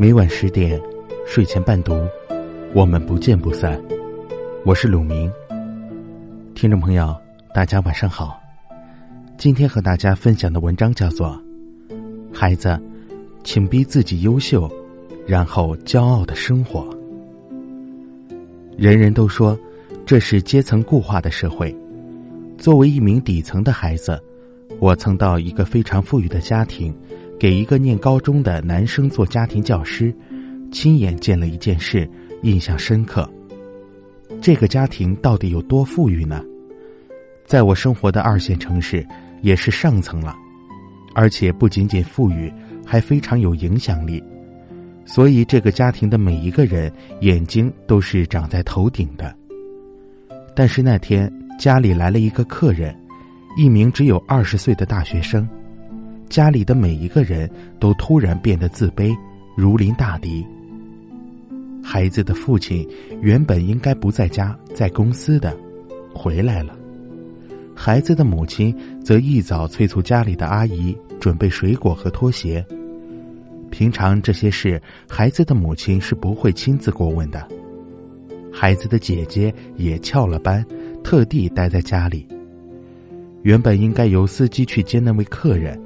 每晚十点，睡前伴读，我们不见不散。我是鲁明。听众朋友，大家晚上好。今天和大家分享的文章叫做《孩子，请逼自己优秀，然后骄傲的生活》。人人都说这是阶层固化的社会。作为一名底层的孩子，我曾到一个非常富裕的家庭。给一个念高中的男生做家庭教师，亲眼见了一件事，印象深刻。这个家庭到底有多富裕呢？在我生活的二线城市，也是上层了，而且不仅仅富裕，还非常有影响力。所以，这个家庭的每一个人眼睛都是长在头顶的。但是那天家里来了一个客人，一名只有二十岁的大学生。家里的每一个人都突然变得自卑，如临大敌。孩子的父亲原本应该不在家，在公司的，回来了。孩子的母亲则一早催促家里的阿姨准备水果和拖鞋。平常这些事，孩子的母亲是不会亲自过问的。孩子的姐姐也翘了班，特地待在家里。原本应该由司机去接那位客人。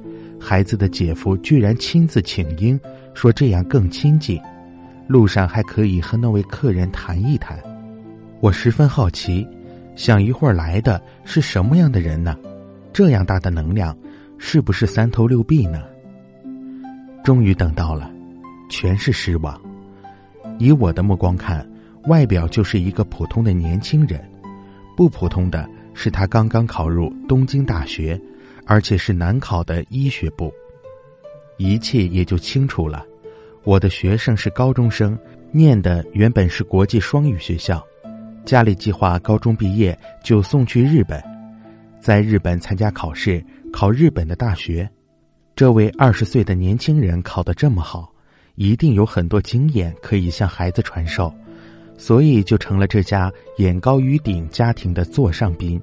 孩子的姐夫居然亲自请缨，说这样更亲近，路上还可以和那位客人谈一谈。我十分好奇，想一会儿来的是什么样的人呢？这样大的能量，是不是三头六臂呢？终于等到了，全是失望。以我的目光看，外表就是一个普通的年轻人，不普通的是他刚刚考入东京大学。而且是难考的医学部，一切也就清楚了。我的学生是高中生，念的原本是国际双语学校，家里计划高中毕业就送去日本，在日本参加考试，考日本的大学。这位二十岁的年轻人考得这么好，一定有很多经验可以向孩子传授，所以就成了这家眼高于顶家庭的座上宾。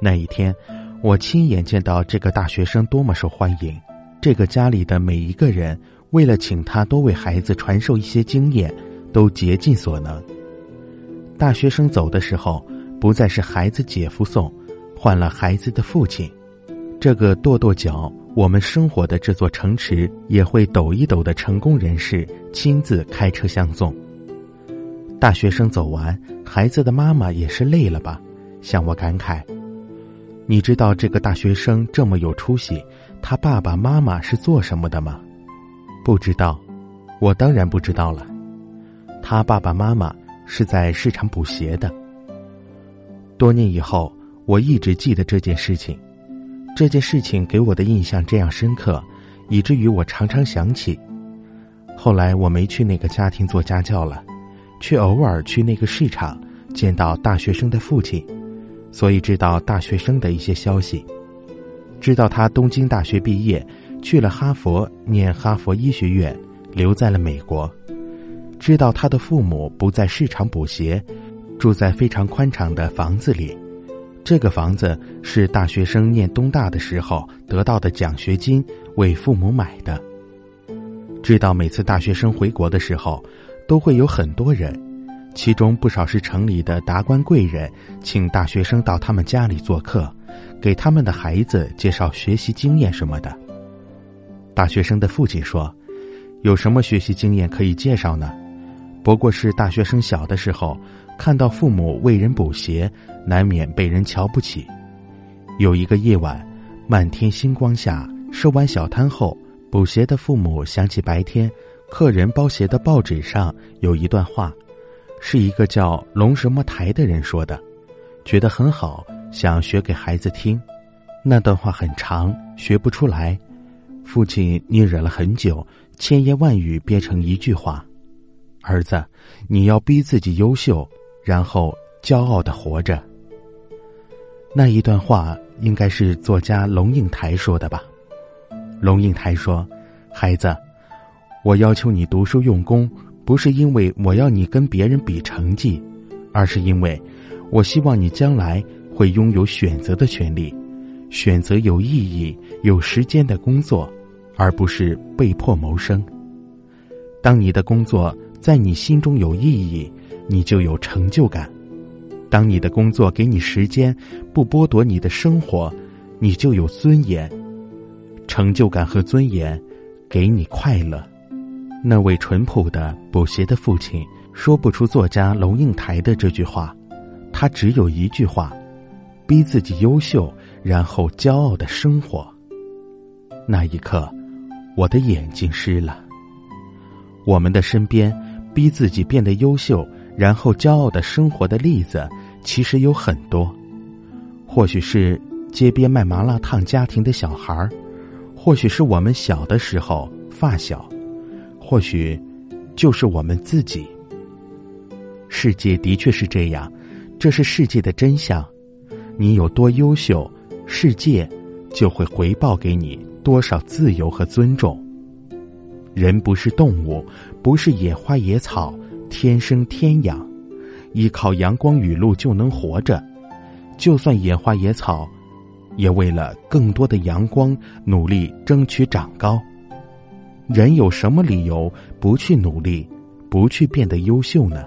那一天。我亲眼见到这个大学生多么受欢迎，这个家里的每一个人为了请他多为孩子传授一些经验，都竭尽所能。大学生走的时候，不再是孩子姐夫送，换了孩子的父亲。这个跺跺脚，我们生活的这座城池也会抖一抖的成功人士亲自开车相送。大学生走完，孩子的妈妈也是累了吧？向我感慨。你知道这个大学生这么有出息，他爸爸妈妈是做什么的吗？不知道，我当然不知道了。他爸爸妈妈是在市场补鞋的。多年以后，我一直记得这件事情。这件事情给我的印象这样深刻，以至于我常常想起。后来我没去那个家庭做家教了，却偶尔去那个市场见到大学生的父亲。所以知道大学生的一些消息，知道他东京大学毕业，去了哈佛念哈佛医学院，留在了美国。知道他的父母不在市场补鞋，住在非常宽敞的房子里。这个房子是大学生念东大的时候得到的奖学金为父母买的。知道每次大学生回国的时候，都会有很多人。其中不少是城里的达官贵人，请大学生到他们家里做客，给他们的孩子介绍学习经验什么的。大学生的父亲说：“有什么学习经验可以介绍呢？不过是大学生小的时候看到父母为人补鞋，难免被人瞧不起。有一个夜晚，漫天星光下收完小摊后，补鞋的父母想起白天客人包鞋的报纸上有一段话。”是一个叫龙什么台的人说的，觉得很好，想学给孩子听。那段话很长，学不出来。父亲捏忍了很久，千言万语憋成一句话：“儿子，你要逼自己优秀，然后骄傲的活着。”那一段话应该是作家龙应台说的吧？龙应台说：“孩子，我要求你读书用功。”不是因为我要你跟别人比成绩，而是因为，我希望你将来会拥有选择的权利，选择有意义、有时间的工作，而不是被迫谋生。当你的工作在你心中有意义，你就有成就感；当你的工作给你时间，不剥夺你的生活，你就有尊严。成就感和尊严，给你快乐。那位淳朴的补鞋的父亲说不出作家龙应台的这句话，他只有一句话：逼自己优秀，然后骄傲的生活。那一刻，我的眼睛湿了。我们的身边，逼自己变得优秀，然后骄傲的生活的例子，其实有很多。或许是街边卖麻辣烫家庭的小孩儿。或许是我们小的时候发小，或许就是我们自己。世界的确是这样，这是世界的真相。你有多优秀，世界就会回报给你多少自由和尊重。人不是动物，不是野花野草，天生天养，依靠阳光雨露就能活着。就算野花野草。也为了更多的阳光努力争取长高。人有什么理由不去努力，不去变得优秀呢？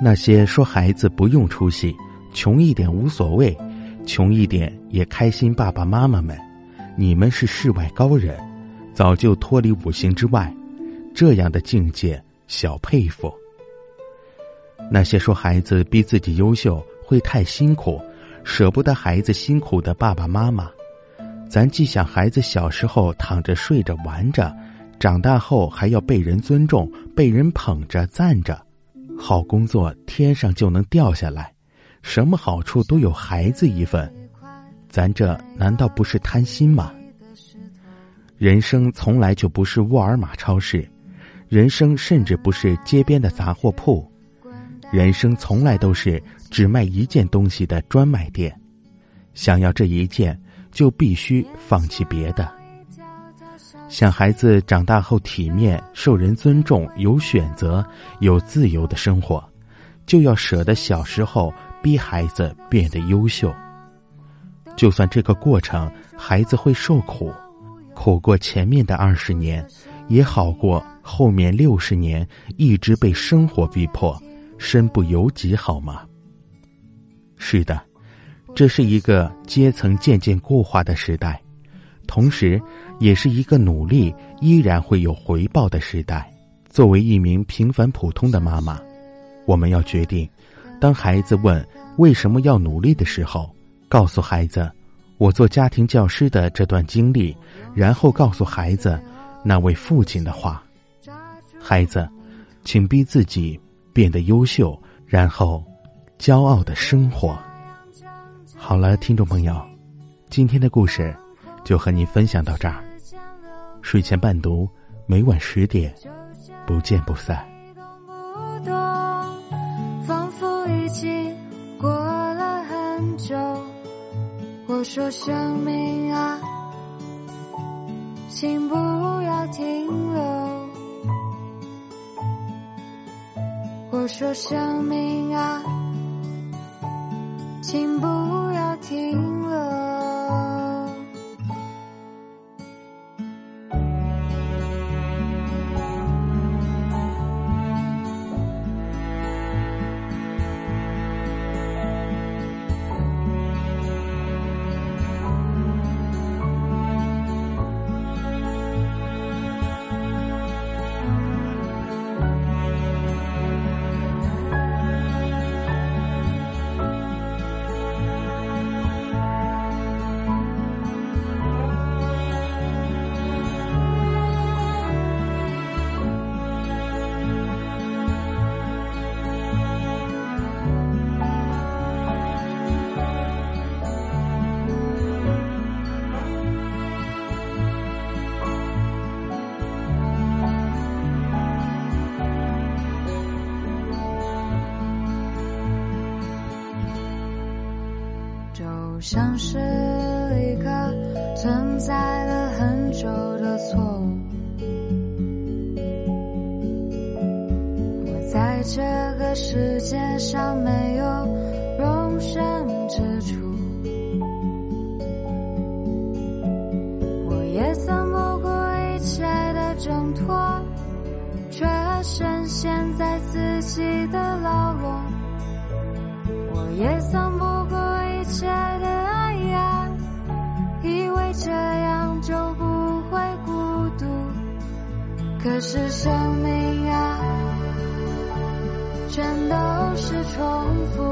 那些说孩子不用出息，穷一点无所谓，穷一点也开心，爸爸妈妈们，你们是世外高人，早就脱离五行之外，这样的境界小佩服。那些说孩子逼自己优秀会太辛苦。舍不得孩子辛苦的爸爸妈妈，咱既想孩子小时候躺着睡着玩着，长大后还要被人尊重、被人捧着赞着，好工作天上就能掉下来，什么好处都有孩子一份，咱这难道不是贪心吗？人生从来就不是沃尔玛超市，人生甚至不是街边的杂货铺。人生从来都是只卖一件东西的专卖店，想要这一件，就必须放弃别的。想孩子长大后体面、受人尊重、有选择、有自由的生活，就要舍得小时候逼孩子变得优秀。就算这个过程孩子会受苦，苦过前面的二十年，也好过后面六十年一直被生活逼迫。身不由己，好吗？是的，这是一个阶层渐渐固化的时代，同时，也是一个努力依然会有回报的时代。作为一名平凡普通的妈妈，我们要决定：当孩子问为什么要努力的时候，告诉孩子我做家庭教师的这段经历，然后告诉孩子那位父亲的话。孩子，请逼自己。变得优秀，然后骄傲的生活。好了，听众朋友，今天的故事就和你分享到这儿。睡前伴读，每晚十点，不见不散。仿佛已经过了很久。我说：“生命啊，请不要停留。”我说：“生命啊，请不要停。”像是一个存在了很久的错误，我在这个世界上没有容身之处，我也曾不顾一切的挣脱，却深陷在自己的牢笼。我也曾不可是生命啊，全都是重复。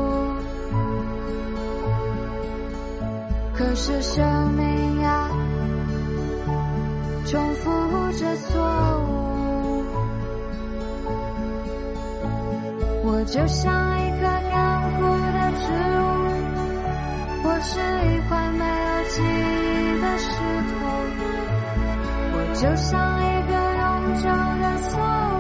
可是生命呀，重复着错误。我就像一棵干枯的植物，我是一块没有记忆的石头，我就像一个永久的错误。